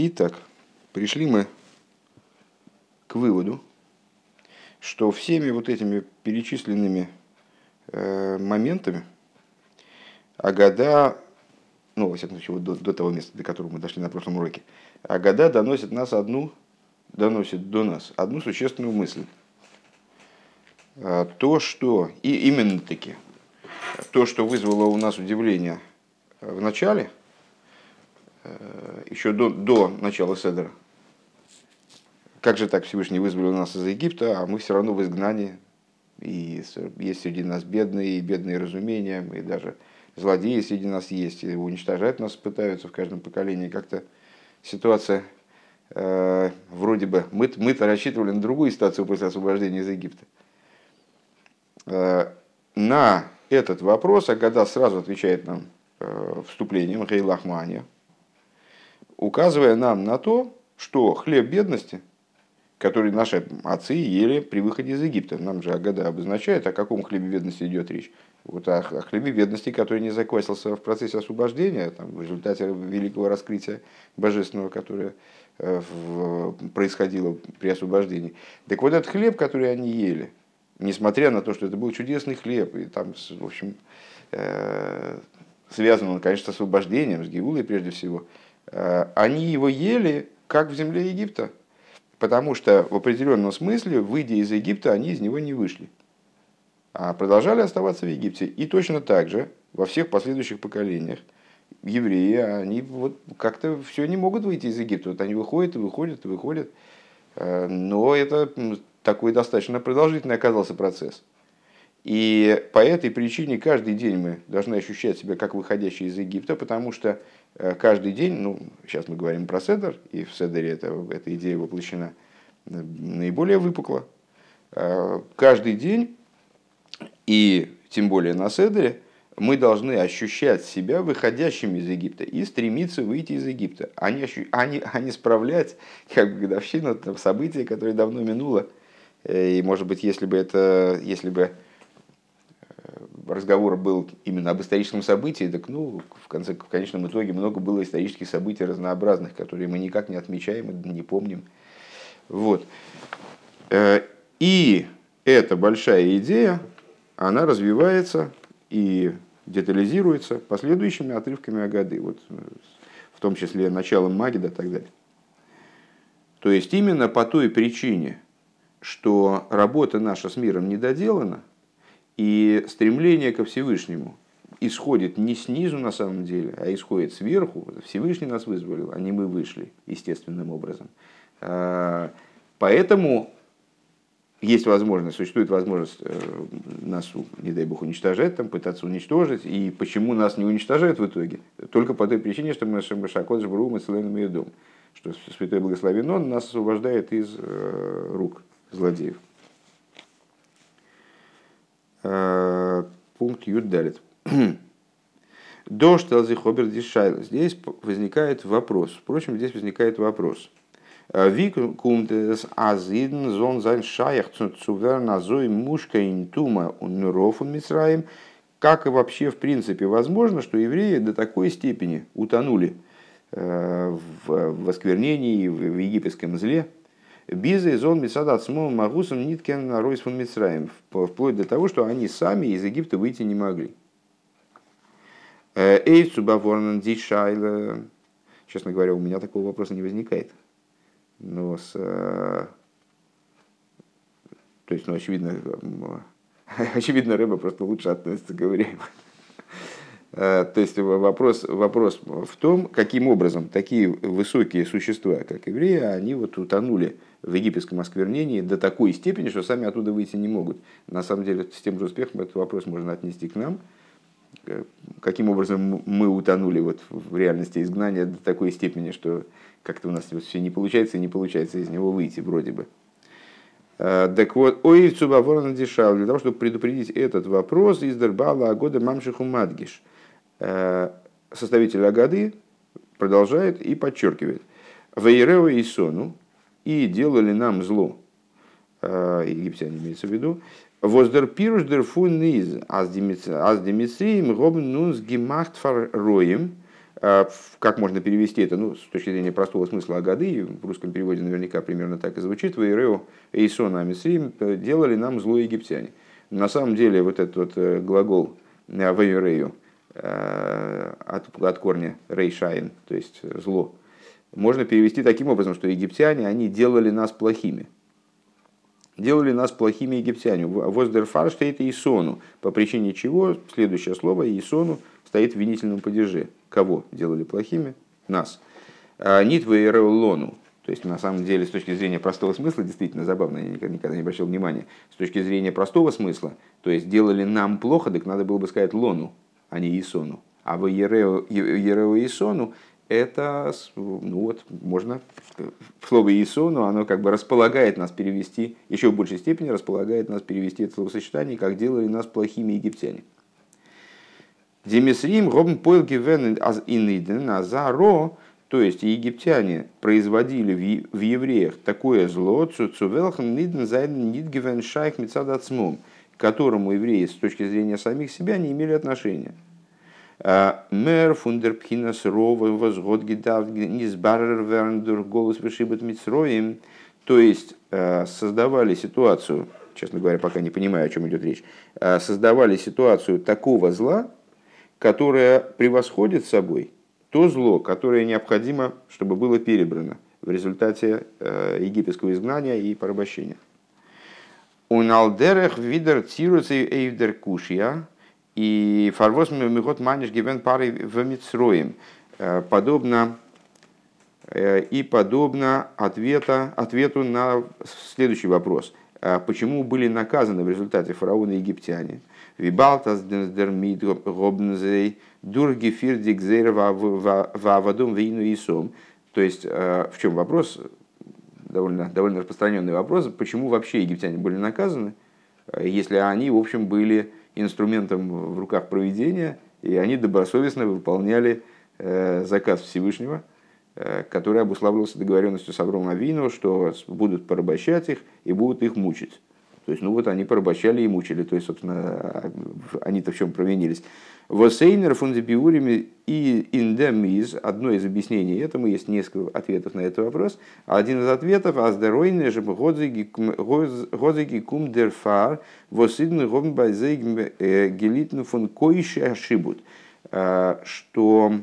Итак, пришли мы к выводу, что всеми вот этими перечисленными э, моментами Агада, ну, во всяком случае, вот до, до того места, до которого мы дошли на прошлом уроке, Агада доносит нас одну, доносит до нас одну существенную мысль. А, то, что, и именно таки, то, что вызвало у нас удивление в начале, еще до, до начала Седера, как же так Всевышний вызволил нас из Египта, а мы все равно в изгнании, и есть среди нас бедные, и бедные разумения, и даже злодеи среди нас есть, и уничтожать нас пытаются в каждом поколении. Как-то ситуация э, вроде бы, мы, мы-то рассчитывали на другую ситуацию после освобождения из Египта. Э, на этот вопрос Агада сразу отвечает нам э, вступлением Гейлахмания, указывая нам на то, что хлеб бедности, который наши отцы ели при выходе из Египта, нам же Агада обозначает, о каком хлебе бедности идет речь. Вот о, хлебе бедности, который не заквасился в процессе освобождения, там, в результате великого раскрытия божественного, которое э, в, происходило при освобождении. Так вот этот хлеб, который они ели, несмотря на то, что это был чудесный хлеб, и там, в общем, э, связан он, конечно, с освобождением, с Геулой прежде всего, они его ели, как в земле Египта, потому что в определенном смысле, выйдя из Египта, они из него не вышли, а продолжали оставаться в Египте. И точно так же во всех последующих поколениях евреи, они вот как-то все не могут выйти из Египта. Вот они выходят и выходят и выходят. Э, но это такой достаточно продолжительный оказался процесс. И по этой причине каждый день мы должны ощущать себя как выходящие из Египта, потому что э, каждый день, ну, сейчас мы говорим про Седер, и в Седере это, эта идея воплощена э, наиболее выпукло. Э, каждый день, и тем более на Седере, мы должны ощущать себя выходящими из Египта и стремиться выйти из Египта, а не, ощу... а не, а не справлять как бы годовщину там, события, которое давно минуло. И, может быть, если бы это, если бы разговор был именно об историческом событии, так ну, в, конце, в конечном итоге много было исторических событий разнообразных, которые мы никак не отмечаем и не помним. Вот. Э, и эта большая идея, она развивается и детализируется последующими отрывками Агады, вот, в том числе началом Магида и так далее. То есть именно по той причине, что работа наша с миром не доделана, и стремление ко Всевышнему исходит не снизу на самом деле, а исходит сверху. Всевышний нас вызволил, а не мы вышли естественным образом. А, поэтому есть возможность, существует возможность э, нас, не дай бог, уничтожать, там, пытаться уничтожить. И почему нас не уничтожают в итоге? Только по той причине, что мы Шакот Жбру мы целым и дом. Что Святой Благословен Он нас освобождает из э, рук злодеев. Э, пункт Юдалит. До Штелзихобер Дишайл. Здесь возникает вопрос. Впрочем, здесь возникает вопрос. Э, Вик кумтес азидн зон зайн шаях цувер назой мушка интума унрофун мисраим. Как и вообще в принципе возможно, что евреи до такой степени утонули э, в восквернении, в египетском зле, Биза из он Мисада Цмом Магусом Ниткен Ройс фон Мицраем, вплоть до того, что они сами из Египта выйти не могли. Э, Эй, Цубаворнан Дишайла. Честно говоря, у меня такого вопроса не возникает. Но с... Э, то есть, ну, очевидно, очевидно, рыба просто лучше относится к евреям. Э, то есть вопрос, вопрос в том, каким образом такие высокие существа, как евреи, они вот утонули в египетском осквернении до такой степени, что сами оттуда выйти не могут. На самом деле, с тем же успехом этот вопрос можно отнести к нам. Э, каким образом мы утонули вот в реальности изгнания до такой степени, что как-то у нас все не получается и не получается из него выйти вроде бы. Э, так вот, ой, Цубаворон дешал, для того, чтобы предупредить этот вопрос, из Дербала Агода Мамшиху Мадгиш. Э, составитель Агады продолжает и подчеркивает. Вейрева и Сону, и делали нам зло, э, египтяне имеется в виду, Воздер пируш дер фун низ, аз демисрием гобн нунс гемахт фар роем, Как можно перевести это? Ну, с точки зрения простого смысла Агады, в русском переводе наверняка примерно так и звучит, «Ваирео Эйсона Амисрим делали нам зло египтяне». На самом деле вот этот вот глагол «Ваирею» от, от корня «рейшайн», то есть «зло», можно перевести таким образом, что египтяне, они делали нас плохими. Делали нас плохими египтяне. Воздерфар стоит Исону, по причине чего следующее слово Исону стоит в винительном падеже. Кого делали плохими? Нас. А, Нитва и Лону. То есть, на самом деле, с точки зрения простого смысла, действительно забавно, я никогда, никогда не обращал внимания, с точки зрения простого смысла, то есть, делали нам плохо, так надо было бы сказать Лону, а не Исону. А в Ерео Исону это, ну вот, можно, слово Иисону, оно как бы располагает нас перевести, еще в большей степени располагает нас перевести это словосочетание, как делали нас плохими египтяне. Демисрим робн пойл гивен иниден азаро, то есть египтяне производили в евреях такое зло, цуцувелхан ниден зайден нид гивен шайх мецадацмум, к которому евреи с точки зрения самих себя не имели отношения. Мэр фундерпхинас рова возгод гидав низбарер верндур голос вышибет мицроим. То есть э, создавали ситуацию, честно говоря, пока не понимаю, о чем идет речь, э, создавали ситуацию такого зла, которое превосходит собой то зло, которое необходимо, чтобы было перебрано в результате э, египетского изгнания и порабощения. Уналдерех видер цируцей эйвдер кушья, и фарвоз михот маниш гивен пары в Мицроим. Э, подобно э, и подобно ответа, ответу на следующий вопрос. Э, почему были наказаны в результате фараона египтяне? Вибалтас дермит гобнзей дурги фирдик вавадом вейну и сом. То есть, в чем вопрос? Довольно, довольно распространенный вопрос. Почему вообще египтяне были наказаны, если они, в общем, были инструментом в руках проведения, и они добросовестно выполняли э, заказ Всевышнего, э, который обуславливался договоренностью с Авромом Авину, что будут порабощать их и будут их мучить. То есть, ну вот они порабощали и мучили, то есть, собственно, они-то в чем провинились. Восейнер фундебиурими и индемиз, одно из объяснений этому, есть несколько ответов на этот вопрос. Один из ответов, аздеройны же годзиги кум дерфар, восидны гомбайзейг э, гелитн фун койши ошибут. Э, что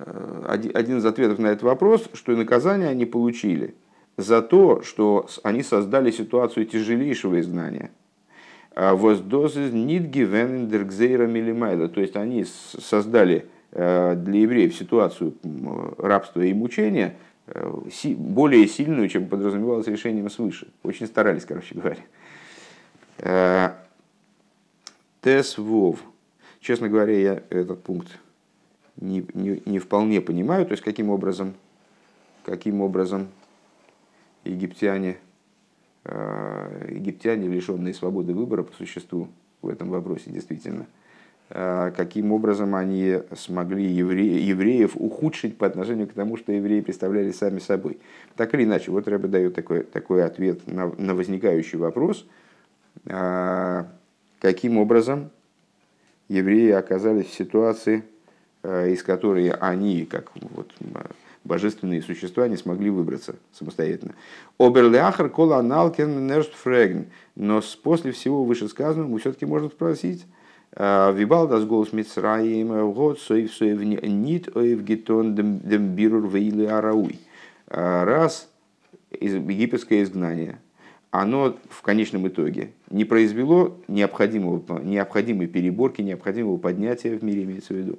э, один из ответов на этот вопрос, что наказание они получили – за то, что они создали ситуацию тяжелейшего изгнания. А Воздозы нидги венендергзейра милимайла. То есть они создали э, для евреев ситуацию рабства и мучения э, более сильную, чем подразумевалось решением свыше. Очень старались, короче говоря. Э, Тес Вов. Честно говоря, я этот пункт не, не, не вполне понимаю, то есть каким образом, каким образом египтяне, э, египтяне, лишенные свободы выбора по существу в этом вопросе действительно, э, каким образом они смогли евре, евреев ухудшить по отношению к тому, что евреи представляли сами собой. Так или иначе, вот Рэбе дает такой, такой ответ на, на возникающий вопрос, э, каким образом евреи оказались в ситуации, из которой они, как вот, божественные существа не смогли выбраться самостоятельно. Оберляхар кола аналкен нерстфреген. Но после всего вышесказанного все-таки можем спросить, «А, Вибал дас голос Мицраим, год соев соев нит оев гетон дем бирур вейлы арауй. «А, раз египетское изгнание, оно в конечном итоге не произвело необходимого, необходимой переборки, необходимого поднятия в мире, имеется в виду.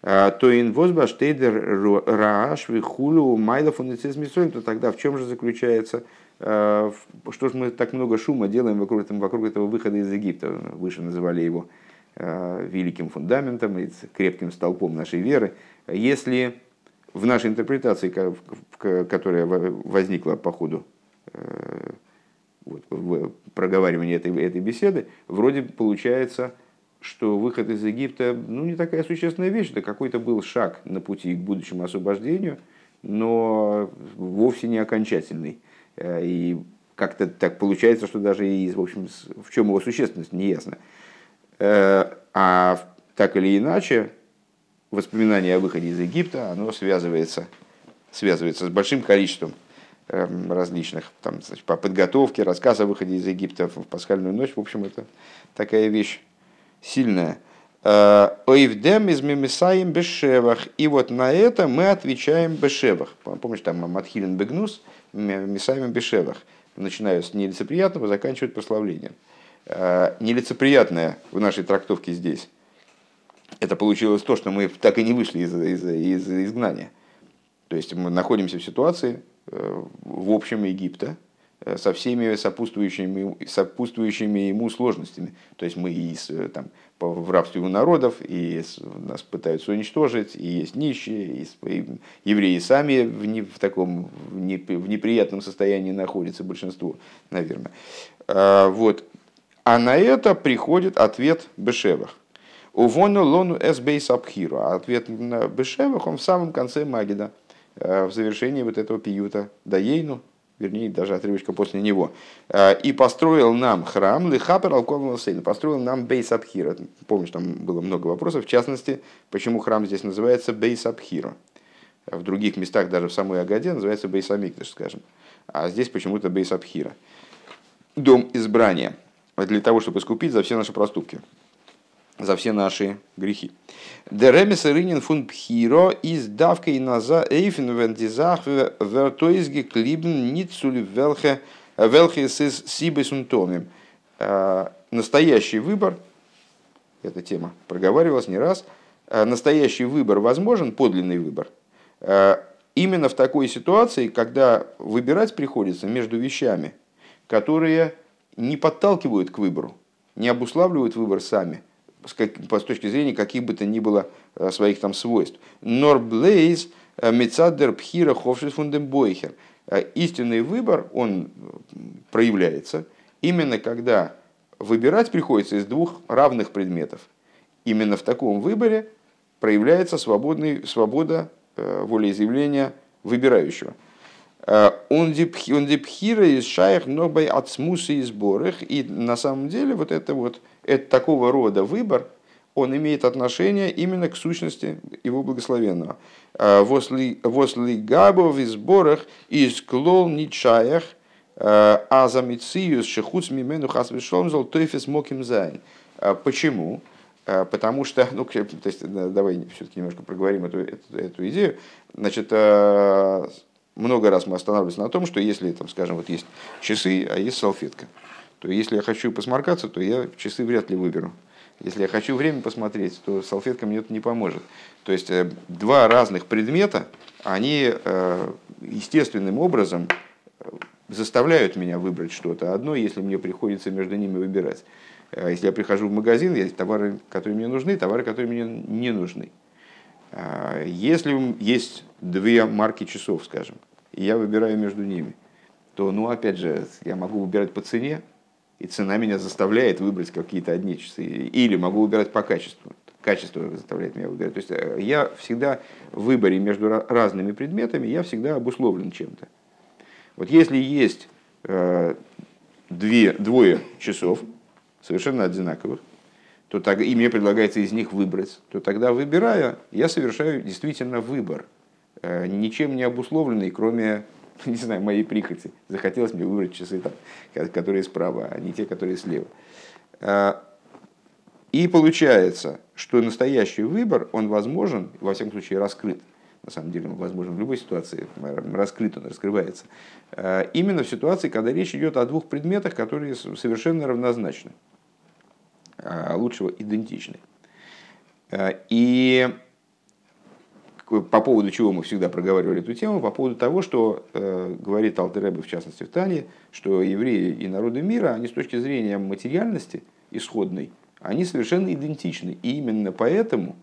А, то инвозба штейдер рааш вихулю майлов уницизмисоем, то тогда в чем же заключается, а, что же мы так много шума делаем вокруг, вокруг этого выхода из Египта, выше называли его а, великим фундаментом, крепким столпом нашей веры, если в нашей интерпретации, которая возникла по ходу вот, в проговаривании этой, этой беседы, вроде получается что выход из Египта ну, не такая существенная вещь, это какой-то был шаг на пути к будущему освобождению, но вовсе не окончательный. Э, и как-то так получается, что даже и, в общем, в чем его существенность, не ясно. Э, а так или иначе, воспоминание о выходе из Египта, оно связывается, связывается с большим количеством эм, различных, там, значит, по подготовке, рассказ о выходе из Египта в пасхальную ночь. В общем, это такая вещь сильная. Э, Ойвдем из мемисаем бешевах. И вот на это мы отвечаем бешевах. Помнишь, там Матхилин Бегнус, мисаем бешевах. Начиная с нелицеприятного, заканчивают прославлением. Э, нелицеприятное в нашей трактовке здесь это получилось то, что мы так и не вышли из, из, из изгнания. То есть мы находимся в ситуации э, в общем Египта э, со всеми сопутствующими, сопутствующими ему сложностями. То есть мы и с, там, в рабстве у народов, и нас пытаются уничтожить, и есть нищие, и, евреи сами в, не, в таком в, не, в неприятном состоянии находятся, большинство, наверное. А, вот. а на это приходит ответ Бешевах. Увону лону эсбейс абхиру. А ответ на Бешевах, он в самом конце Магида, э, в завершении вот этого пиюта Даейну, вернее, даже отрывочка после него. Э, и построил нам храм, лихапер алкоголь сейн, построил нам бейс абхира. Помнишь, там было много вопросов, в частности, почему храм здесь называется бейс абхира. В других местах, даже в самой Агаде, называется бейс амикдыш, скажем. А здесь почему-то бейс абхира. Дом избрания. Для того, чтобы искупить за все наши проступки за все наши грехи. Деремес рынен фун пхиро из давка и наза эйфен вендизах вертоизги клибн ницуль велхе велхе сис сибесунтомим. А, настоящий выбор, эта тема проговаривалась не раз, а, настоящий выбор возможен, подлинный выбор, а, именно в такой ситуации, когда выбирать приходится между вещами, которые не подталкивают к выбору, не обуславливают выбор сами – с, как, с точки зрения каких бы то ни было э, своих там свойств. Норблейз э, Мецадер Пхира Ховшис Фундембойхер. Э, истинный выбор, он проявляется именно когда выбирать приходится из двух равных предметов. Именно в таком выборе проявляется свободный, свобода волеизъявления выбирающего. Он депхира из шаях нобай от смуса и сборах. И на самом деле вот это вот это такого рода выбор, он имеет отношение именно к сущности его благословенного. А, Восли габов в сборах из клол ничаях, а, אז א מציאות שחוץ ממנו חס ושלום זאל תופס מקום זיין. А, почему? Потому что, ну, то есть, давай все-таки немножко проговорим эту, эту, эту идею. Значит, много раз мы останавливались на том, что если, там, скажем, вот есть часы, а есть салфетка то если я хочу посморкаться, то я часы вряд ли выберу. Если я хочу время посмотреть, то салфетка мне это не поможет. То есть э, два разных предмета, они э, естественным образом э, заставляют меня выбрать что-то одно, если мне приходится между ними выбирать. Если я прихожу в магазин, есть товары, которые мне нужны, товары, которые мне не нужны. Если есть две марки часов, скажем, и я выбираю между ними, то, ну, опять же, я могу выбирать по цене, и цена меня заставляет выбрать какие-то одни часы. Или могу выбирать по качеству. Качество заставляет меня выбирать. То есть э, я всегда в выборе между разными предметами, я всегда обусловлен чем-то. Вот если есть э, две, двое часов, совершенно одинаковых, то так, и мне предлагается из них выбрать, то тогда, выбирая, я совершаю действительно выбор, э, ничем не обусловленный, кроме не знаю, моей прихоти. Захотелось мне выбрать часы, там, которые справа, а не те, которые слева. А, и получается, что настоящий выбор, он возможен, во всяком случае раскрыт, на самом деле он возможен в любой ситуации, раскрыт он, раскрывается, а, именно в ситуации, когда речь идет о двух предметах, которые совершенно равнозначны, а лучшего идентичны. И по поводу чего мы всегда проговаривали эту тему, по поводу того, что э, говорит Алтеребе, в частности в Тане, что евреи и народы мира, они с точки зрения материальности исходной, они совершенно идентичны. И именно поэтому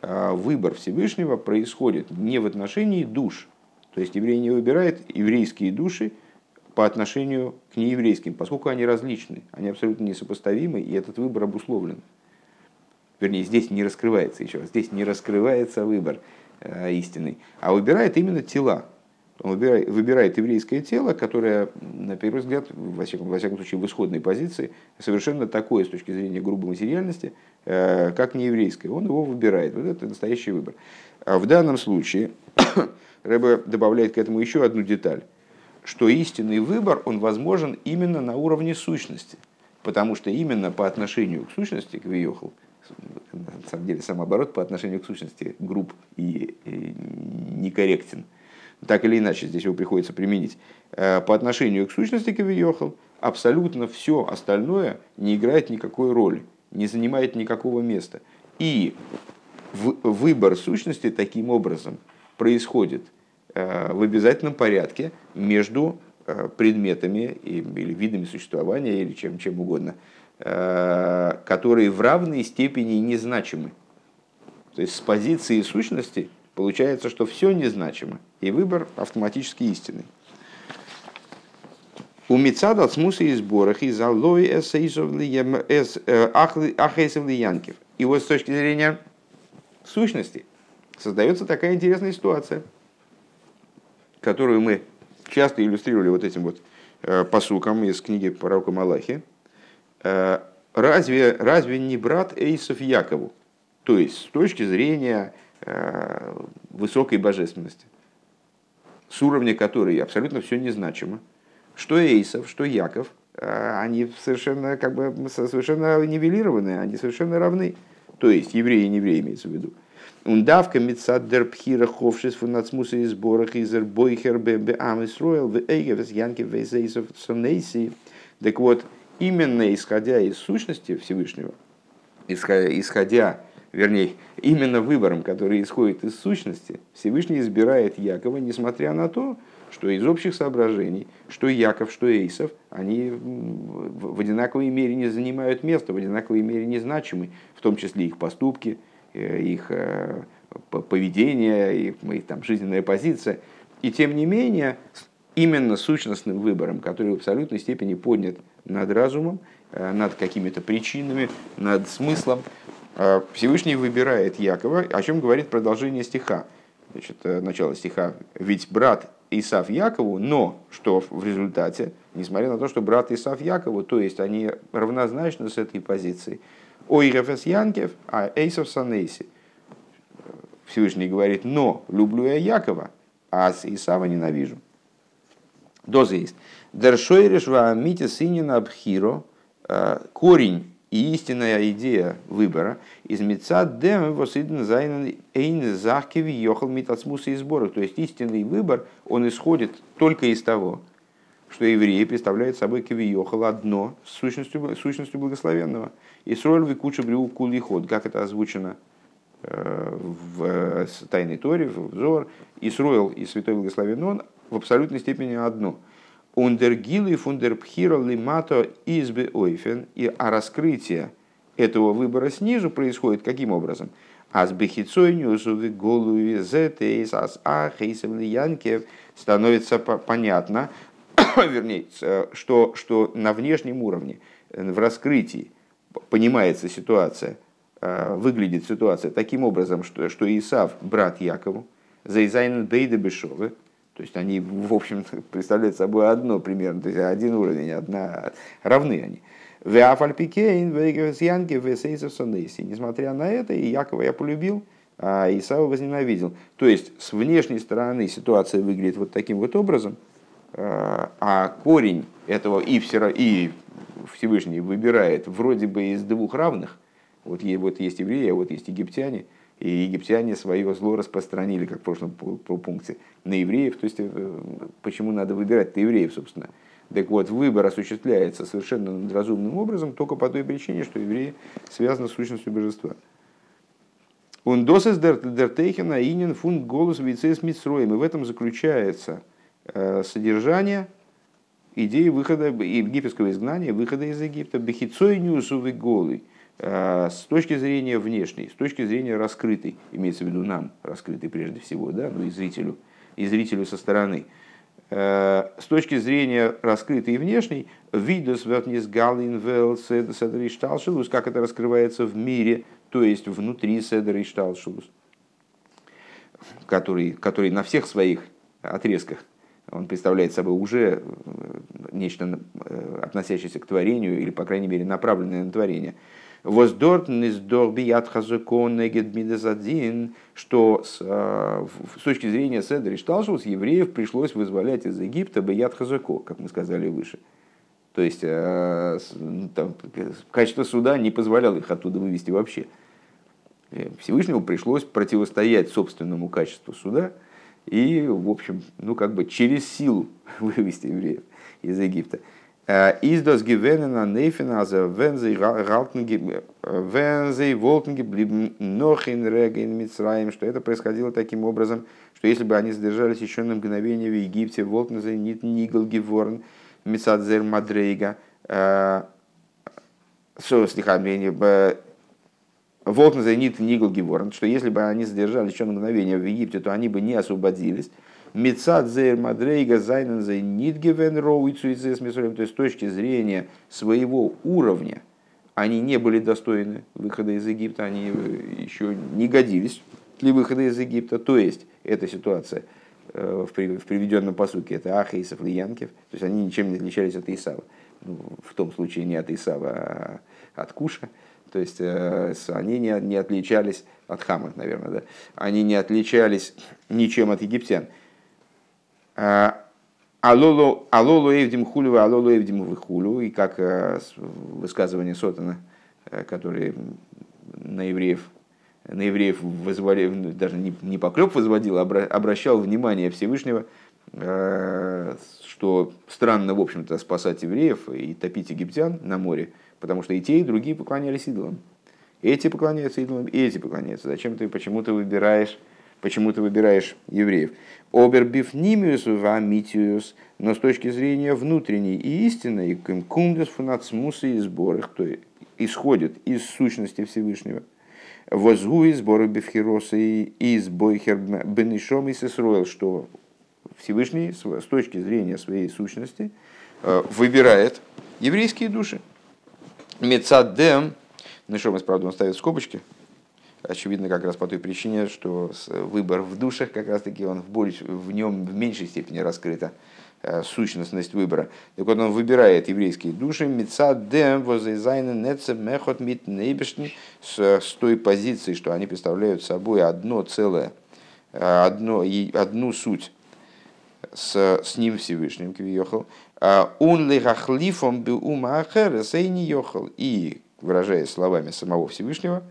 э, выбор Всевышнего происходит не в отношении душ. То есть еврей не выбирает еврейские души по отношению к нееврейским, поскольку они различны, они абсолютно несопоставимы, и этот выбор обусловлен. Вернее, здесь не раскрывается еще раз, здесь не раскрывается выбор. Э, истинный, а выбирает именно тела. Он выбирает, выбирает еврейское тело, которое, на первый взгляд, во всяком, во всяком случае, в исходной позиции, совершенно такое с точки зрения грубой материальности, э, как не еврейское. Он его выбирает. Вот это настоящий выбор. А в данном случае Рэбе добавляет к этому еще одну деталь, что истинный выбор, он возможен именно на уровне сущности. Потому что именно по отношению к сущности, к Виохал, на самом деле сам оборот по отношению к сущности груб и, некорректен – так или иначе здесь его приходится применить, э, по отношению к сущности Кавиохал, абсолютно все остальное не играет никакой роли, не занимает никакого места. И выбор сущности таким образом происходит э, в обязательном порядке между э, предметами или видами существования, или чем, чем угодно, которые в равной степени незначимы. То есть с позиции сущности – Получается, что все незначимо, и выбор автоматически истинный. У Мицада смуса и сборах из алой ахейсов янкив. И вот с точки зрения сущности создается такая интересная ситуация, которую мы часто иллюстрировали вот этим вот э, посуком из книги пророка Малахи. Э, разве, разве не брат Эйсов Якову? То есть, с точки зрения Э, высокой божественности, с уровня которой абсолютно все незначимо. Что Эйсов, что Яков, э, они совершенно, как бы, совершенно нивелированы, они совершенно равны. То есть евреи и евреи имеется в виду. Ундавка мецад дер ховшис фунацмуса и сборах изер бойхер бе амисроил в эйгевес янки вейзейсов сонейси. Так вот, именно исходя из сущности Всевышнего, исходя вернее, именно выбором, который исходит из сущности, Всевышний избирает Якова, несмотря на то, что из общих соображений, что Яков, что Эйсов, они в одинаковой мере не занимают место, в одинаковой мере не значимы, в том числе их поступки, э, их э, поведение, их, их там, жизненная позиция. И тем не менее, именно сущностным выбором, который в абсолютной степени поднят над разумом, э, над какими-то причинами, над смыслом, а Всевышний выбирает Якова, о чем говорит продолжение стиха. Значит, э, начало стиха. Ведь брат Исав Якову, но что в результате, несмотря на то, что брат Исав Якову, то есть они равнозначны с этой позицией. Ой, Рефес Янкев, а Эйсов Санейси. Всевышний говорит, но люблю я Якова, а с Исава ненавижу. Доза есть. Дершойрешва мити сынина абхиро, э, корень и истинная идея выбора из меца дем зайнен эйн захкеви йохал митацмуса и сборах. То есть истинный выбор, он исходит только из того, что евреи представляют собой кавиохал одно с сущностью, сущностью благословенного. И сроль вы куча брю кулиход, как это озвучено э, в Тайной Торе, в Зор, Исруэл и Святой Благословен Он в абсолютной степени одно – Ундергилы фундерпхира лимато избе ойфен. И а раскрытие этого выбора снизу происходит каким образом? Аз бехицой нюсувы голуви зетейс ас ахейсем янкев становится понятно, вернее, что, что на внешнем уровне, в раскрытии понимается ситуация, э, выглядит ситуация таким образом, что, что Исав, брат Якову, за Изайн Бейда Бешовы, то есть они, в общем, представляют собой одно примерно, то есть один уровень, одна, равны они. Несмотря на это, и Якова я полюбил, а Исава возненавидел. То есть с внешней стороны ситуация выглядит вот таким вот образом, а, а корень этого и, все, и Всевышний выбирает вроде бы из двух равных, вот, вот есть евреи, а вот есть египтяне – и египтяне свое зло распространили, как в прошлом пункте, на евреев. То есть, э, почему надо выбирать-то евреев, собственно. Так вот, выбор осуществляется совершенно разумным образом только по той причине, что евреи связаны с сущностью божества. Он досес дертейхена инин фунт голос вицес митсроем. И в этом заключается э, содержание идеи выхода египетского изгнания, выхода из Египта. Бехицой нюсувы голый с точки зрения внешней, с точки зрения раскрытой, имеется в виду нам, раскрытой прежде всего, да, ну и зрителю, и зрителю со стороны, э, с точки зрения раскрытой и внешней, видус вертнис галин вел седер и как это раскрывается в мире, то есть внутри седер и который, который на всех своих отрезках. Он представляет собой уже нечто, относящееся к творению, или, по крайней мере, направленное на творение. Воздортн из дорбият хазукон один, что с, с точки зрения Седри Шталшус евреев пришлось вызволять из Египта бият хазуко, как мы сказали выше. То есть э, там, качество суда не позволяло их оттуда вывести вообще. Всевышнему пришлось противостоять собственному качеству суда и, в общем, ну как бы через силу вывести евреев из Египта. Издос гивенена нейфена за вензей вензей волтнги блибн нохин реген мицраем, что это происходило таким образом, что если бы они задержались еще на мгновение в Египте, волтнзей нит нигл геворн, Мисадзер Мадрейга, э, слегка Волкн Зайнит Нигл Геворн, что если бы они задержались еще на мгновение в Египте, то они бы не освободились. Мецадзер Мадрейга Зайнен Зайнит Гевен Роуицуицес То есть с точки зрения своего уровня они не были достойны выхода из Египта, они еще не годились для выхода из Египта. То есть эта ситуация – Э, в приведенном посуке, это Ахейсов или Янкев, то есть они ничем не отличались от Исава. Ну, в том случае не от Исава, а от Куша. То есть э, они не, не отличались от Хама, наверное, да? Они не отличались ничем от египтян. А, алолу эвдим хулю, алолу эвдим выхулю. И как э, высказывание Сотана, который на евреев на евреев вызвали, даже не, не поклеп возводил, а обращал внимание Всевышнего, э, что странно, в общем-то, спасать евреев и топить египтян на море, потому что и те, и другие поклонялись идолам. Эти поклоняются идолам, и эти поклоняются. Зачем ты почему ты выбираешь, почему ты выбираешь евреев? Обербифнимиус вамитиус, но с точки зрения внутренней и истинной, кундес фунацмуса и сборах, то исходит из сущности Всевышнего – Возгуи сборы бифхироса и из бойхер бенишом и сесроил, что Всевышний с точки зрения своей сущности э, выбирает еврейские души. Мецадем, Нишомис, правда, он ставит скобочки, очевидно, как раз по той причине, что выбор в душах, как раз таки, он в, больш, в нем в меньшей степени раскрыто. Э, сущностность выбора. Так вот, он выбирает еврейские души, мецадем возайзайна нецем мехот мит нейбешн, с той позиции, что они представляют собой одно целое, э, одно, и одну суть с, с ним Всевышним, Кивиохал. Он лихахлифом бы ума ахера не йохал. И, выражаясь словами самого Всевышнего,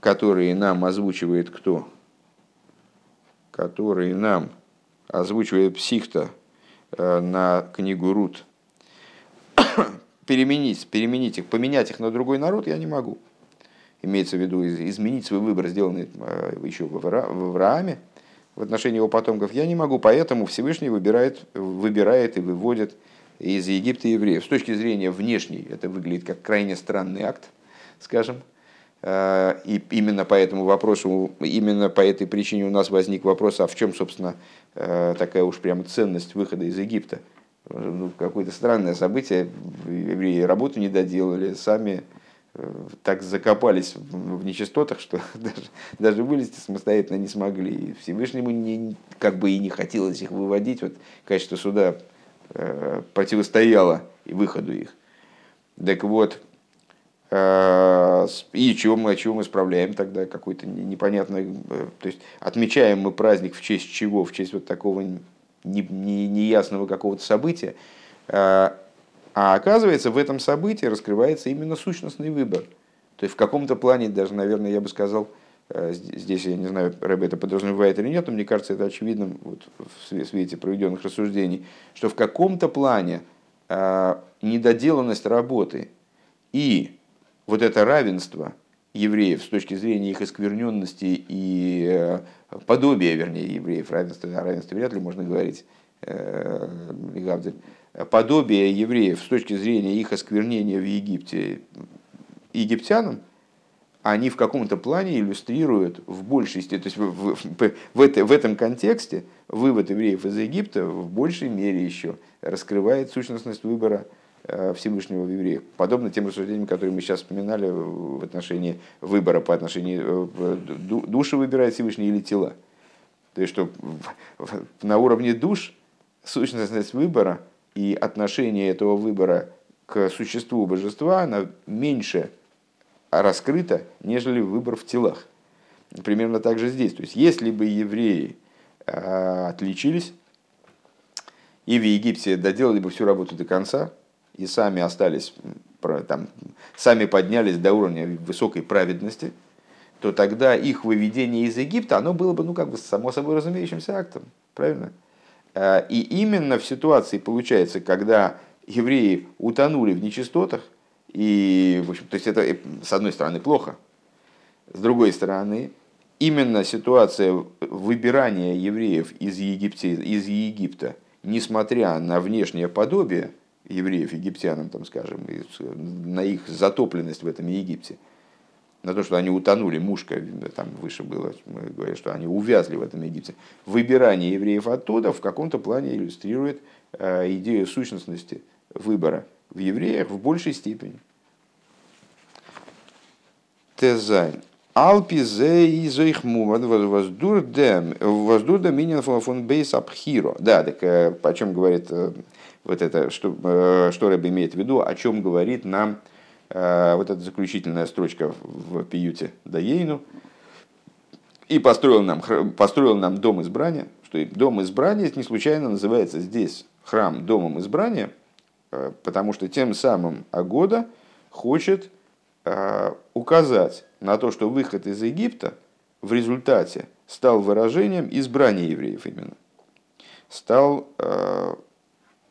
которые нам озвучивает кто? Которые нам озвучивает психта э, на книгу Рут, переменить, переменить их, поменять их на другой народ я не могу. Имеется в виду изменить свой выбор, сделанный э, еще в Аврааме, в отношении его потомков, я не могу, поэтому Всевышний выбирает, выбирает и выводит из Египта евреев. С точки зрения внешней это выглядит как крайне странный акт, скажем, Э, и именно по этому вопросу, именно по этой причине у нас возник вопрос, а в чем, собственно, э, такая уж прямо ценность выхода из Египта? Ну, какое-то странное событие, евреи работу не доделали, сами э, так закопались в нечистотах, что даже, даже вылезти самостоятельно не смогли. И Всевышнему не, как бы и не хотелось их выводить, вот качество суда противостояло выходу их. Так вот, и чего мы, чего мы справляем тогда? Какой-то непонятный... Э, то есть отмечаем мы праздник в честь чего? В честь вот такого неясного какого-то события. Э, а оказывается, в этом событии раскрывается именно сущностный выбор. То есть в каком-то плане, даже, наверное, я бы сказал, здесь, я не знаю, Рэб это подразумевает или нет, но мне кажется, это очевидным вот, в свете проведенных рассуждений, что в каком-то плане недоделанность работы и вот это равенство евреев с точки зрения их оскверненности и э, подобия, вернее, евреев, равенство, о равенстве вряд ли можно говорить, э, подобие евреев с точки зрения их осквернения в Египте египтянам, они в каком-то плане иллюстрируют в большей степени, то есть в, в, в, это, в этом контексте вывод евреев из Египта в большей мере еще раскрывает сущностность выбора Всевышнего в евреях. Подобно тем рассуждениям, которые мы сейчас вспоминали в отношении выбора, по отношению э, души выбирает Всевышний или тела. То есть, что на уровне душ сущностность выбора и отношение этого выбора к существу божества, она меньше раскрыта, нежели выбор в телах. Примерно так же здесь. То есть, если бы евреи э, отличились и в Египте доделали бы всю работу до конца, и сами остались, там, сами поднялись до уровня высокой праведности, то тогда их выведение из Египта, оно было бы, ну, как бы, само собой разумеющимся актом. Правильно? Э, и именно в ситуации, получается, когда евреи утонули в нечистотах, и, в общем, то есть это, с одной стороны, плохо, с другой стороны, именно ситуация выбирания евреев из, Египте, из Египта, несмотря на внешнее подобие евреев египтянам, там, скажем, на их затопленность в этом Египте – на то, что они утонули, мушка, там выше было, мы говорим, что они увязли в этом Египте. Выбирание евреев оттуда в каком-то плане иллюстрирует э, идею сущностности выбора в евреях в большей степени. Тезайн. Алпизе и зоихмумад воздурдем воздурдем минин фон бейс абхиро. Да, так э, о чем говорит э, вот это, что, что Рэб имеет в виду, о чем говорит нам Э, вот эта заключительная строчка в пиюте Даейну, и построил нам, построил нам дом избрания, что дом избрания не случайно называется здесь храм домом избрания, э, потому что тем самым Агода хочет э, указать на то, что выход из Египта в результате стал выражением избрания евреев именно, стал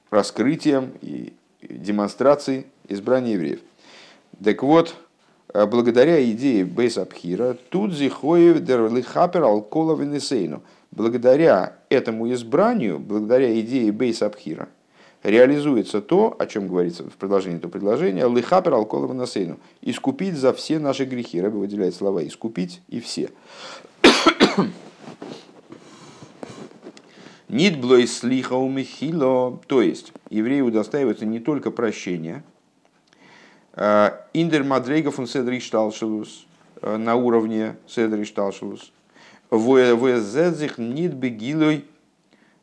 раскрытием и демонстрацией избрания евреев. Так вот, э, благодаря идее Бейс Абхира, тут зихоев дерлихапер алкола венесейну. Благодаря этому избранию, благодаря идее Бейс Абхира, реализуется то, о чем говорится в продолжении этого предложения, лихапер алкола венесейну. Искупить за все наши грехи. Рыба выделяет слова искупить и все. ניט בלויז סליחה ומחילה. То есть, евреи удостаиваются не только прощения – Э, אין דער מדריגה פון סדר השתלשלות э, на уровне סדר השתלשלות. וואו עס זעט זיך ניט בגילוי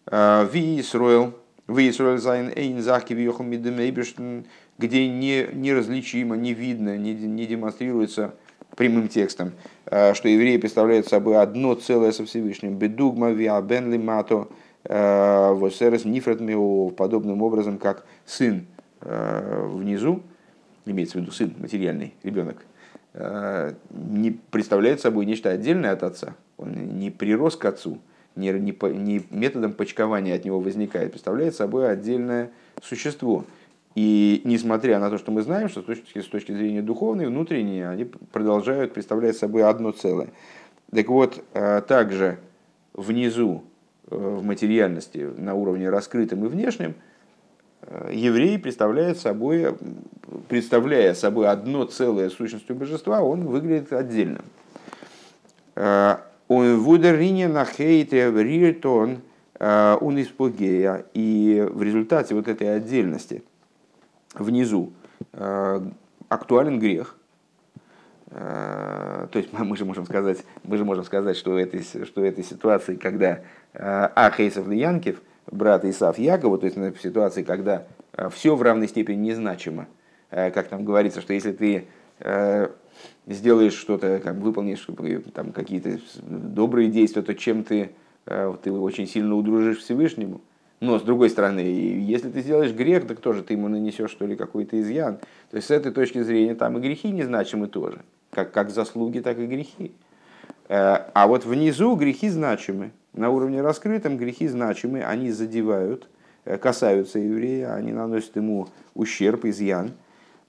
э, ווי ישראל, ווי ישראל זיינען איין זאך כביכול מיטן אויבערשטן, где не, неразличимо, не видно, не, не демонстрируется прямым текстом, что евреи представляют собой одно целое со Всевышним. בדוגמא ווי א בן למטה восерес нифрат подобным образом, как сын внизу, имеется в виду сын, материальный ребенок, э, не представляет собой нечто отдельное от отца. Он не прирос к отцу, не, не, не методом почкования от него возникает, представляет собой отдельное существо. И несмотря на то, что мы знаем, что с точки, с точки зрения духовной, внутренней, они продолжают представлять собой одно целое. Так вот, э, также внизу, э, в материальности, на уровне раскрытым и внешнем, еврей представляет собой представляя собой одно целое сущностью божества, он выглядит отдельным. Э, Вудерине на хейте риртон э, он испугея. И в результате вот этой отдельности внизу э, актуален грех. То есть мы же можем сказать, мы же можем сказать, что в этой, что в этой ситуации, когда Ахейсов Янкив, брат Исав Якова, то есть в ситуации, когда все в равной степени незначимо, Э, как там говорится, что если ты э, сделаешь что-то, как выполнишь там, какие-то добрые действия, то чем ты, э, ты очень сильно удружишь Всевышнему. Но с другой стороны, если ты сделаешь грех, так тоже ты ему нанесешь что ли какой-то изъян. То есть с этой точки зрения там и грехи незначимы тоже, как, как заслуги, так и грехи. А вот внизу грехи значимы. На уровне раскрытом грехи значимы, они задевают, касаются еврея, они наносят ему ущерб, изъян.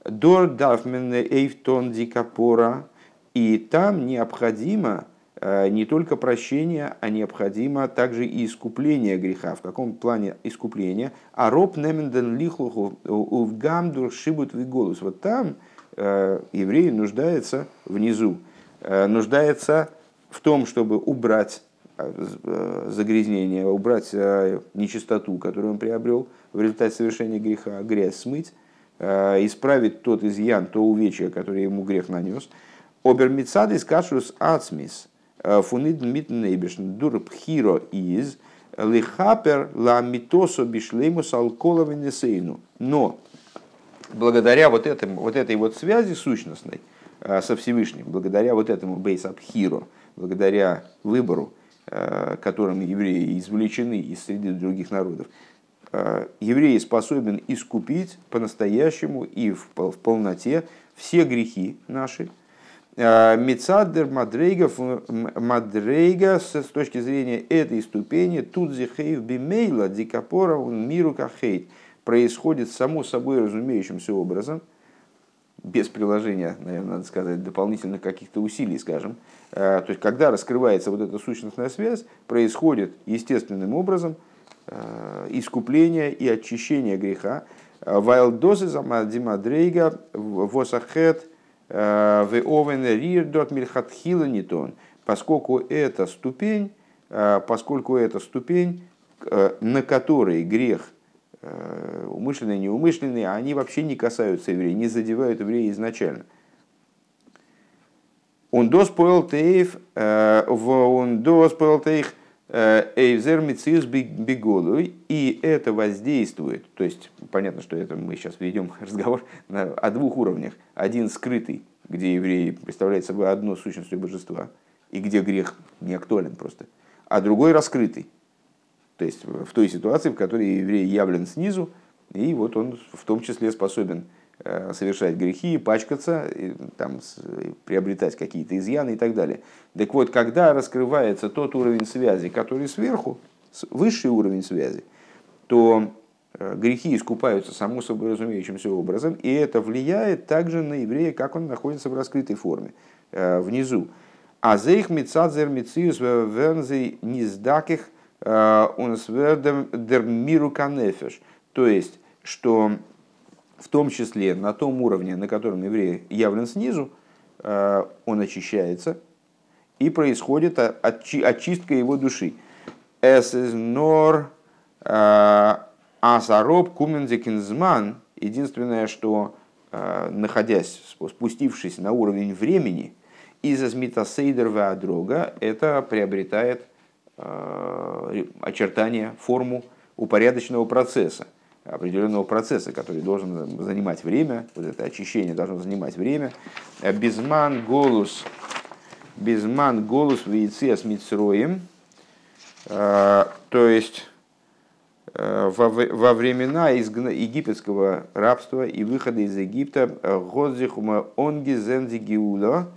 Дор дафмен эйфтон дикапора. И там необходимо э, не только прощение, а необходимо также и искупление греха. В каком плане искупления? А роб неменден лихлуху в гамдур шибут виголус. Вот там э, еврей нуждается внизу, э, нуждается в том, чтобы убрать загрязнение, убрать нечистоту, которую он приобрел в результате совершения греха, грязь смыть, исправить тот изъян, то увечье, которое ему грех нанес. Обермицадис кашрус ацмис фунид митнейбиш дур пхиро из лихапер ла митосо бишлейму салколовинесейну. Но благодаря вот, этому, вот этой вот связи сущностной со Всевышним, благодаря вот этому бейсабхиро, благодаря выбору, которым евреи извлечены из среды других народов, еврей способен искупить по-настоящему и в полноте все грехи наши. Мецадер Мадрейга, Мадрейга с точки зрения этой ступени, тут зихейв бимейла дикапора миру кахейт, происходит само собой разумеющимся образом, без приложения, наверное, надо сказать, дополнительных каких-то усилий, скажем. То есть, когда раскрывается вот эта сущностная связь, происходит естественным образом искупление и очищение греха, Вайлдозы Димадрейга Восахет э, Веовен Рирдот Мильхатхила Нитон, поскольку это ступень, поскольку это ступень, на которой грех умышленный, неумышленный, они вообще не касаются еврея, не задевают еврея изначально. Он доспоил тейф, он доспоил тейф, Эйзер Мициус Беголуй, и это воздействует, то есть понятно, что это мы сейчас ведем разговор на, о двух уровнях. Один скрытый, где евреи представляют собой одно сущностью божества, и где грех не актуален просто, а другой раскрытый. То есть в той ситуации, в которой еврей явлен снизу, и вот он в том числе способен Э, совершать грехи, пачкаться, там, приобретать какие-то изъяны и так далее. Так вот, когда раскрывается тот уровень связи, который сверху, высший уровень связи, то э, грехи искупаются само собой разумеющимся образом, и это влияет также на еврея, как он находится в раскрытой форме, э, внизу. А зейх мицадзер мициус вернзей низдаких он свердем дермиру канефеш. То есть, что в том числе на том уровне, на котором еврей явлен снизу, э, он очищается, и происходит очистка его души. Эсэзнор э, асароб кумензекинзман. Единственное, что э, находясь, спустившись на уровень времени, из азмитасейдер дрога, это приобретает очертание, форму упорядоченного процесса определенного процесса, который должен занимать время, вот это очищение должно занимать время. Безман голос, безман голос в яйце с Мицроем, то есть во, во времена египетского рабства и выхода из Египта Годзихума онги зензи гиула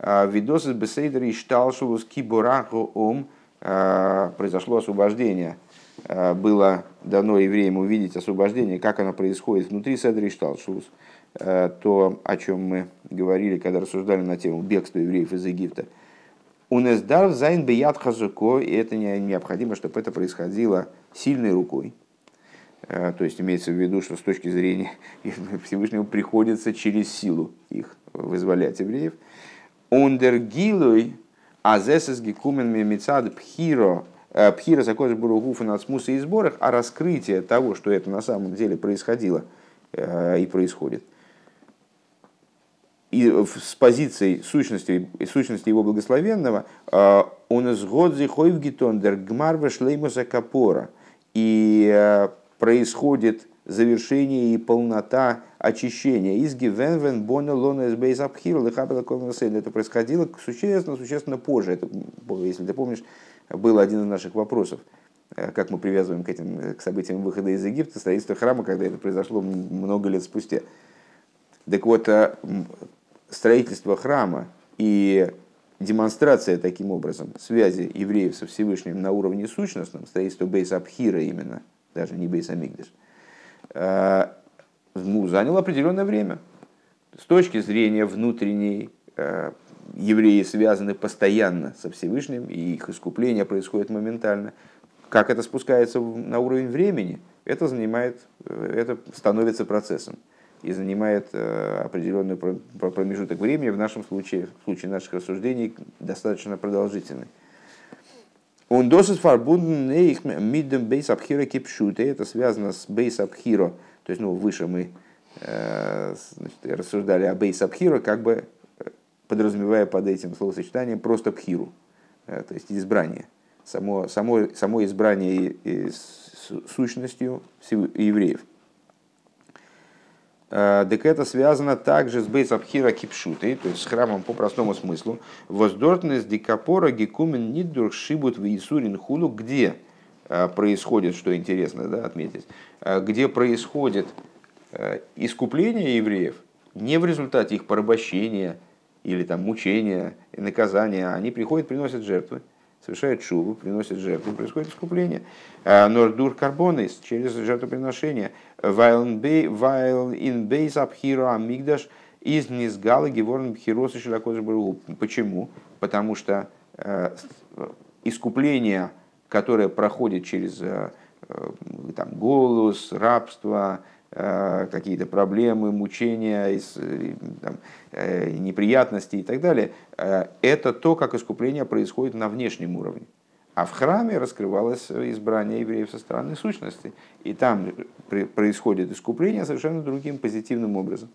видосы бесейдер и шталшулус кибураху ом произошло освобождение – Э, было дано евреям увидеть освобождение, как оно происходит внутри Седри Шталшус, э, то, о чем мы говорили, когда рассуждали на тему бегства евреев из Египта. У нас дар зайн бияд хазуко, и это необходимо, чтобы это происходило сильной рукой. Э, то есть имеется в виду, что с точки зрения Всевышнего приходится через силу их вызволять евреев. Ундергилой азесес гекумен мемицад пхиро Э, Пхира Закодж Буругуфа Нацмуса и сборах, а раскрытие того, что это на самом деле происходило э, и происходит. И с позицией сущности, сущности его благословенного, э, он из Годзи Хойвгитондер Гмарва Шлеймуса Капора. И происходит завершение и полнота очищения. Из Гивенвен Бона Лона Эсбейс Абхир Это происходило существенно, существенно позже. Это, если ты помнишь, был один из наших вопросов, э, как мы привязываем к этим э, к событиям выхода из Египта, строительство храма, когда это произошло много лет спустя. Так вот, э, строительство храма и демонстрация таким образом связи евреев со Всевышним на уровне сущностном, строительство Бейс Абхира именно, даже не Бейс Амигдаш, ну, заняло определенное время. С точки зрения внутренней евреи связаны постоянно со Всевышним, и их искупление происходит моментально. Как это спускается на уровень времени, это, занимает, э, это становится процессом и занимает э, определенный промежуток времени, в нашем случае, в случае наших рассуждений, достаточно продолжительный. Он досит фарбунден их миддем бейс абхира кипшуте. Это связано с бейс абхиро. То есть, ну, выше мы э, значит, рассуждали о бейс абхиро, как бы подразумевая под этим словосочетанием просто пхиру, то есть избрание, само, само, само избрание сущностью евреев. Так это связано также с Бейсабхира Кипшутой, то есть с храмом по простому смыслу. Воздортность дикапора гекумен нидур шибут в Иисурин хулу, где происходит, что интересно да, отметить, где происходит искупление евреев не в результате их порабощения или там, мучения наказания, они приходят, приносят жертвы, совершают шубу, приносят жертву, происходит искупление. А, Нордур карбонис через жертвоприношение. Вайл ин бейс абхиро амигдаш из низгала геворн бхироса Почему? Потому что э, искупление, которое проходит через э, э, там, голос, рабство, какие-то проблемы, мучения, там, э, неприятности и так далее, э, это то, как искупление происходит на внешнем уровне. А в храме раскрывалось избрание евреев со стороны сущности. И там происходит искупление совершенно другим позитивным образом.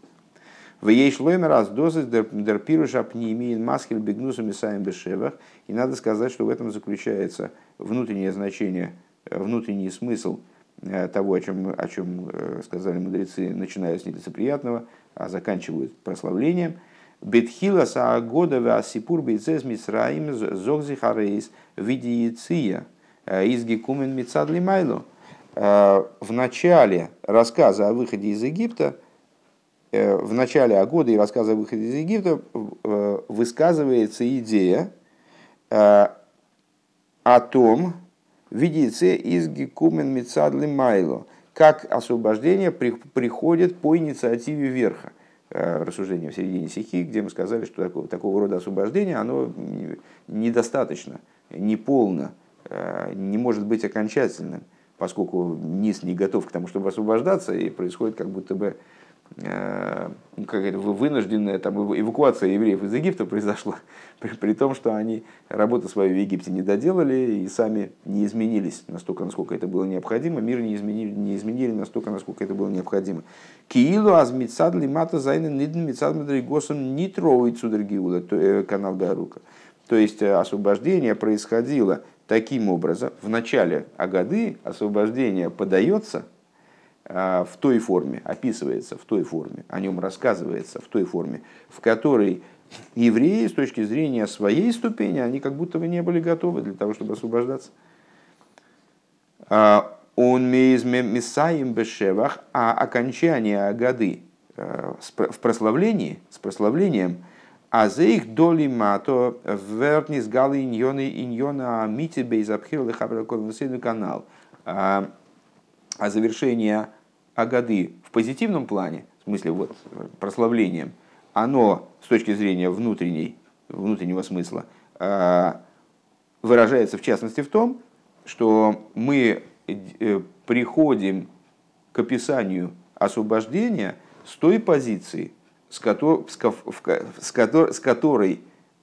В ей шлоймер раз дозы дерпируша пнемиин маскель бегнусами саем бешевах. И надо сказать, что в этом заключается внутреннее значение, внутренний смысл – Э, того, о чем, о чем э, сказали мудрецы, начинают с нелицеприятного, а заканчивают прославлением. Бетхила саагода васипур бейцез мисраим зогзихарейс видиеция э, из гекумен мицадли майло. В начале рассказа о выходе из Египта, в начале Агода и рассказа о выходе из Египта высказывается идея о том, видится из гекумен мицадли майло, как освобождение при, приходит по инициативе верха. Э, рассуждение в середине стихи, где мы сказали, что такого, такого рода освобождение оно недостаточно, неполно, э, не может быть окончательным, поскольку низ не готов к тому, чтобы освобождаться, и происходит как будто бы Э, ну, какая-то вынужденная там, эвакуация евреев из Египта произошла, при, при том, что они работу свою в Египте не доделали и сами не изменились настолько, насколько это было необходимо, мир не изменили, не изменили настолько, насколько это было необходимо. כאילו אז מצד למטה זיינען אידן מצד מדריגתם цудергиула, э, канал Гарука. То есть э, освобождение происходило таким образом. В начале Агады освобождение подается – в той форме, описывается в той форме, о нем рассказывается в той форме, в которой евреи с точки зрения своей ступени, они как будто бы не были готовы для того, чтобы освобождаться. А, он мисаим бешевах, а окончание годы а, в прославлении, с прославлением, а за их доли мато вертнис галы иньоны иньона мити бейзапхир лехабракон канал. А завершение Агады в позитивном плане, в смысле вот прославлением, оно с точки зрения внутренней, внутреннего смысла а, выражается в частности в том, что мы э, приходим к описанию освобождения с той позиции, с которой, с которой, с которой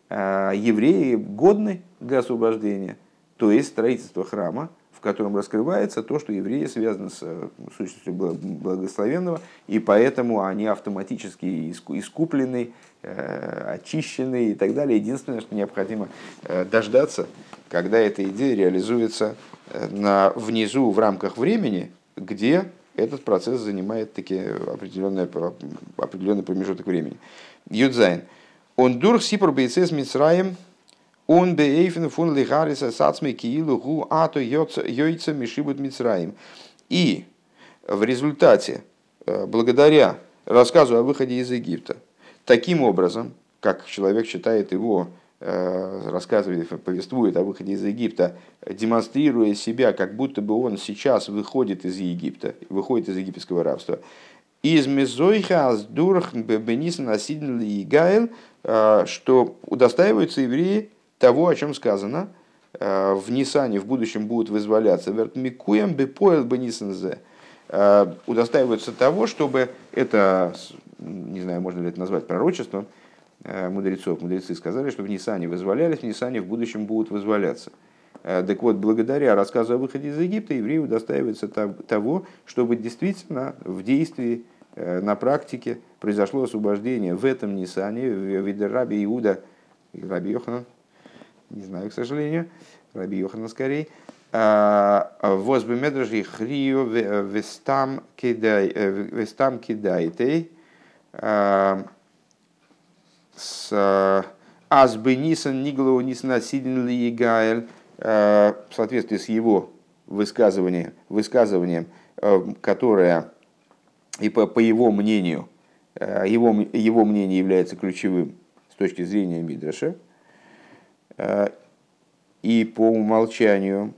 евреи годны для освобождения, то есть строительство храма, котором раскрывается то, что евреи связаны с э, сущностью благословенного, и поэтому они автоматически искуплены, э, очищены и так далее. Единственное, что необходимо э, дождаться, когда эта идея реализуется на, внизу в рамках времени, где этот процесс занимает таки определенный, определенный промежуток времени. Юдзайн. Он дур сипр бейцес мицраем он бейфен фун лихариса сацми киилу гу ато йойца мишибут мицраим. И в результате, э, благодаря рассказу о выходе из Египта, таким образом, как человек считает его, э, рассказывает, повествует о выходе из Египта, демонстрируя себя, как будто бы он сейчас выходит из Египта, выходит из египетского рабства, из мезойха аздурх бенисен асидн и гайл, э, что удостаиваются евреи того, о чем сказано, э, в Нисане в будущем будут вызволяться. Вертмикуем бепоэл бенисензе. Э, удостаиваются того, чтобы это, не знаю, можно ли это назвать пророчеством, э, мудрецов. Мудрецы сказали, что в Нисане вызволялись, в Нисане в будущем будут вызволяться. Так вот, благодаря рассказу о выходе из Египта, евреи удостаиваются того, чтобы действительно в действии, на практике произошло освобождение в этом Нисане, в Видераби Иуда, Раби Йоханан, не знаю, к сожалению, Раби Йохана скорее, возбе медражи хрию вестам кидайтей, с Азбы Нисан Ниглоу Нисна Сидин Ли Гаэль в соответствии с его высказыванием, высказыванием которое и по, по его мнению, его, его мнение является ключевым с точки зрения Мидраша, и по умолчанию,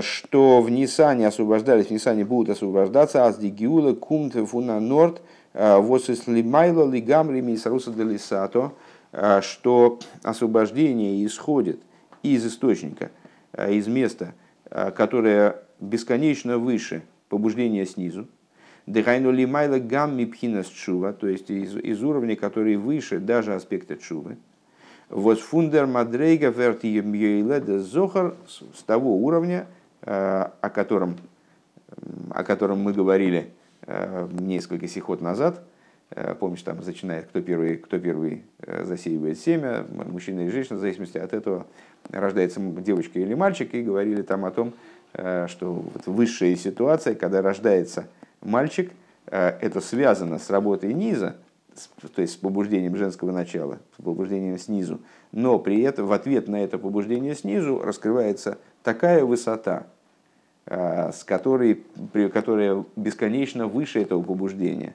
что в Нисане освобождались, в Нисане будут освобождаться, аз дигиула кумт фуна норд, восис лимайло лигамри мисаруса делисато, что освобождение исходит из источника, из места, которое бесконечно выше побуждения снизу, Дыхайну лимайла гамми пхинас чува, то есть из, из уровня, который выше даже аспекта чувы. Вот фундер мадрейга верти зохар с того уровня, о котором, о котором мы говорили несколько сихот назад, Помнишь, там начинает, кто первый, кто первый засеивает семя, мужчина и женщина, в зависимости от этого рождается девочка или мальчик, и говорили там о том, что вот высшая ситуация, когда рождается мальчик, э, это связано с работой низа, то есть с побуждением женского начала, с побуждением снизу, но при этом в ответ на это побуждение снизу раскрывается такая высота, э, с которой, которая бесконечно выше этого побуждения.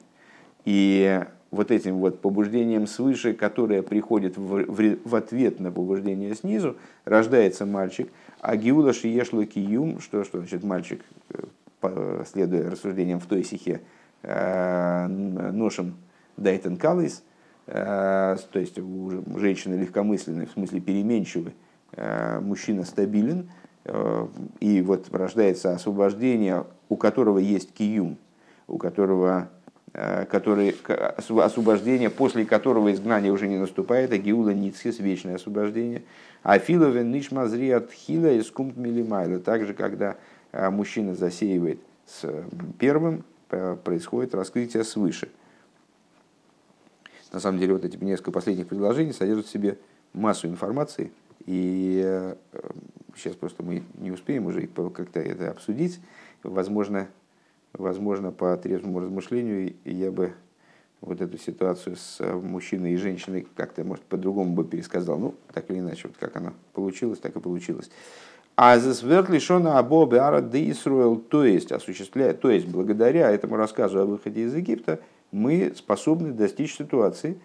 И вот этим вот побуждением свыше, которое приходит в, в, в ответ на побуждение снизу, рождается мальчик, а Гиула Шиешло Киюм, что, что значит мальчик, э, следуя рассуждениям в той сихе, э, ношем дайтен калис, э, то есть у женщины легкомысленной, в смысле переменчивый, э, мужчина стабилен, и вот рождается освобождение, у которого есть киюм, у которого который, освобождение, после которого изгнание уже не наступает, а гиула ницхис, вечное освобождение. А филовен нишмазри от хила и скумт милимайла. Также, когда мужчина засеивает с первым, происходит раскрытие свыше. На самом деле, вот эти несколько последних предложений содержат в себе массу информации, и э, сейчас просто мы не успеем уже как-то это обсудить. Возможно, возможно, по трезвому размышлению я бы вот эту ситуацию с мужчиной и женщиной как-то, может, по-другому бы пересказал. Ну, так или иначе, вот как она получилась, так и получилось. А засверт лишена або беара де то есть осуществляя, то есть благодаря этому рассказу о выходе из Египта, мы способны достичь ситуации,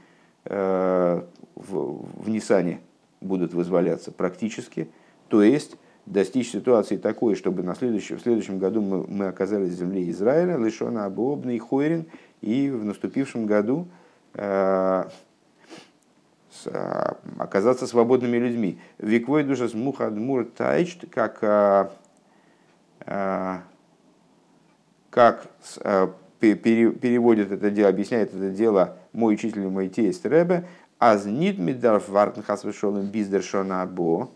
э, в, в Нисане будут вызволяться практически, то есть достичь ситуации такой, чтобы на следующем, в следующем году мы, мы оказались в земле Израиля, лишена обобный хойрин, и в наступившем году э, а, оказаться свободными людьми. Виквой душа с мухадмур тайчт, как, а, а, как переводит это дело, объясняет это дело мой учитель, мой тесть Ребе, аз нит мидарф вартнхас вышелым биздершона бо,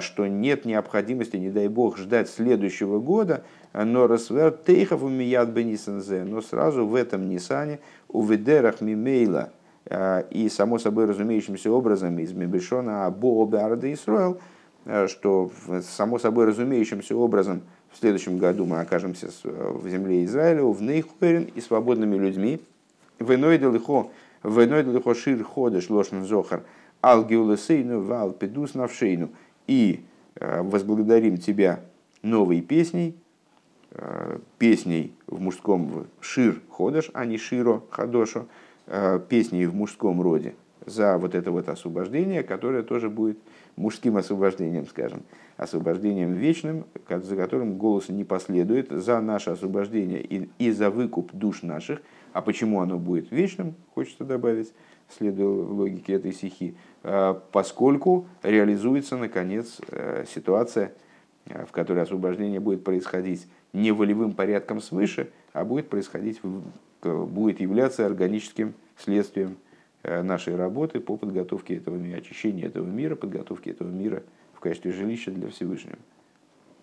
что нет необходимости, не дай бог, ждать следующего года, но расвер тейхов умият бенисензе, но сразу в этом Нисане у ведерах мимейла – Э, и само собой разумеющимся образом из Мебешона Або Беарда Исруэл, э, что само собой разумеющимся образом в следующем году мы окажемся в земле Израиля, в Нейхуэрин и свободными людьми. Венойдел лихо шир ходыш лошн зохар ал геулесейну вал педус навшейну. И э, возблагодарим тебя новой песней, песней в мужском шир ходыш, а не широ хадошу, Э, песни в мужском роде за вот это вот освобождение, которое тоже будет мужским освобождением, скажем, освобождением вечным, за которым голос не последует, за наше освобождение и, и за выкуп душ наших. А почему оно будет вечным, хочется добавить, следуя логике этой стихи, э, поскольку реализуется, наконец, э, ситуация, в которой освобождение будет происходить не волевым порядком свыше, а будет происходить будет являться органическим следствием э, нашей работы по подготовке этого мира, очищению этого мира, подготовке этого мира в качестве жилища для Всевышнего.